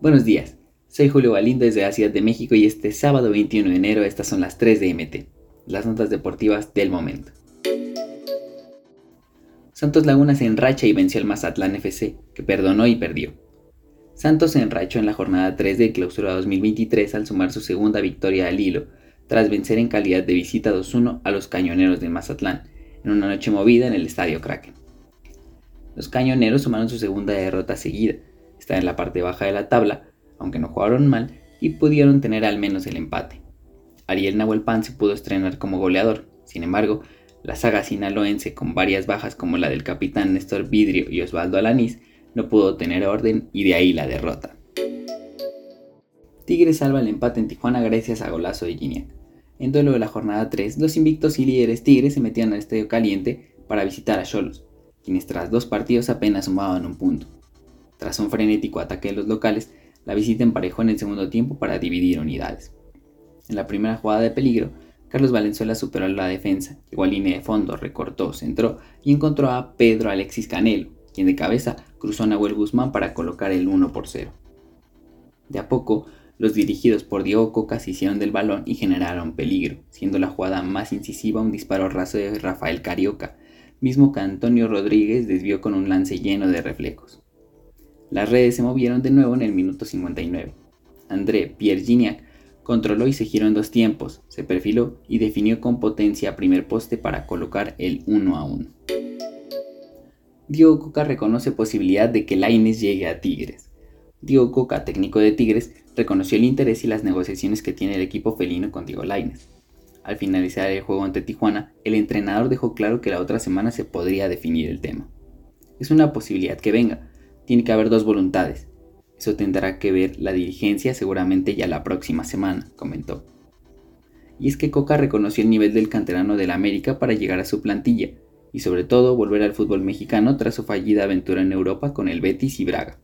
Buenos días, soy Julio Galindo desde la Ciudad de México y este sábado 21 de enero estas son las 3 de MT, las notas deportivas del momento. Santos Laguna se enracha y venció al Mazatlán FC, que perdonó y perdió. Santos se enrachó en la jornada 3 de clausura 2023 al sumar su segunda victoria al hilo, tras vencer en calidad de visita 2-1 a los cañoneros de Mazatlán, en una noche movida en el Estadio Kraken. Los cañoneros sumaron su segunda derrota seguida, están en la parte baja de la tabla, aunque no jugaron mal, y pudieron tener al menos el empate. Ariel Nahuelpan se pudo estrenar como goleador, sin embargo, la saga sinaloense, con varias bajas como la del capitán Néstor Vidrio y Osvaldo Alanís, no pudo tener orden y de ahí la derrota. Tigres salva el empate en Tijuana gracias a golazo de Gignac. En duelo de la jornada 3, los invictos y líderes Tigres se metían al estadio caliente para visitar a Cholos, quienes tras dos partidos apenas sumaban un punto. Tras un frenético ataque de los locales, la visita emparejó en el segundo tiempo para dividir unidades. En la primera jugada de peligro, Carlos Valenzuela superó la defensa, llegó a línea de fondo, recortó, centró y encontró a Pedro Alexis Canelo, quien de cabeza cruzó a Nahuel Guzmán para colocar el 1 por 0. De a poco, los dirigidos por Diego Coca se hicieron del balón y generaron peligro, siendo la jugada más incisiva un disparo raso de Rafael Carioca, mismo que Antonio Rodríguez desvió con un lance lleno de reflejos. Las redes se movieron de nuevo en el minuto 59. André Pierre Gignac controló y se giró en dos tiempos, se perfiló y definió con potencia a primer poste para colocar el 1 a 1. Diego Coca reconoce posibilidad de que Laines llegue a Tigres. Diego Coca, técnico de Tigres, reconoció el interés y las negociaciones que tiene el equipo felino con Diego Laines. Al finalizar el juego ante Tijuana, el entrenador dejó claro que la otra semana se podría definir el tema. Es una posibilidad que venga, tiene que haber dos voluntades. Eso tendrá que ver la dirigencia seguramente ya la próxima semana, comentó. Y es que Coca reconoció el nivel del canterano del América para llegar a su plantilla y sobre todo volver al fútbol mexicano tras su fallida aventura en Europa con el Betis y Braga.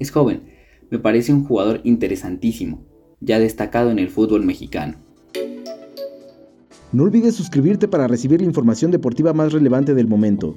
Es joven, me parece un jugador interesantísimo, ya destacado en el fútbol mexicano. No olvides suscribirte para recibir la información deportiva más relevante del momento.